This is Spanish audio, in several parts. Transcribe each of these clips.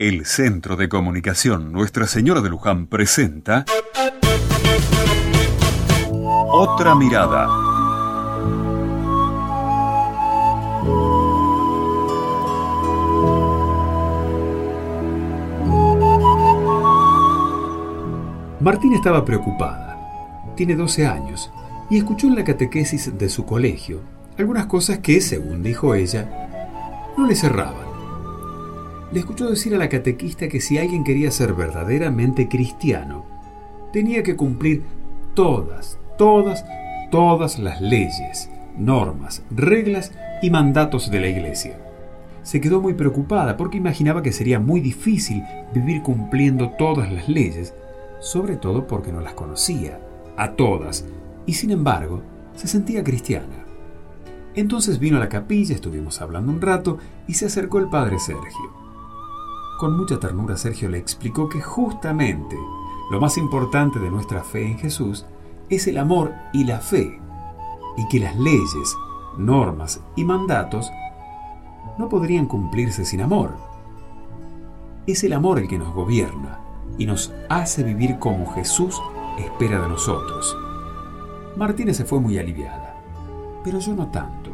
El Centro de Comunicación Nuestra Señora de Luján presenta Otra Mirada. Martín estaba preocupada. Tiene 12 años y escuchó en la catequesis de su colegio algunas cosas que, según dijo ella, no le cerraban. Le escuchó decir a la catequista que si alguien quería ser verdaderamente cristiano, tenía que cumplir todas, todas, todas las leyes, normas, reglas y mandatos de la iglesia. Se quedó muy preocupada porque imaginaba que sería muy difícil vivir cumpliendo todas las leyes sobre todo porque no las conocía, a todas, y sin embargo se sentía cristiana. Entonces vino a la capilla, estuvimos hablando un rato y se acercó el padre Sergio. Con mucha ternura Sergio le explicó que justamente lo más importante de nuestra fe en Jesús es el amor y la fe, y que las leyes, normas y mandatos no podrían cumplirse sin amor. Es el amor el que nos gobierna, y nos hace vivir como Jesús espera de nosotros. Martínez se fue muy aliviada, pero yo no tanto.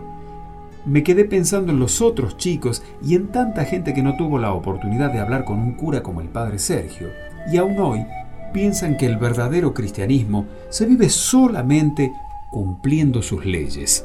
Me quedé pensando en los otros chicos y en tanta gente que no tuvo la oportunidad de hablar con un cura como el padre Sergio, y aún hoy piensan que el verdadero cristianismo se vive solamente cumpliendo sus leyes.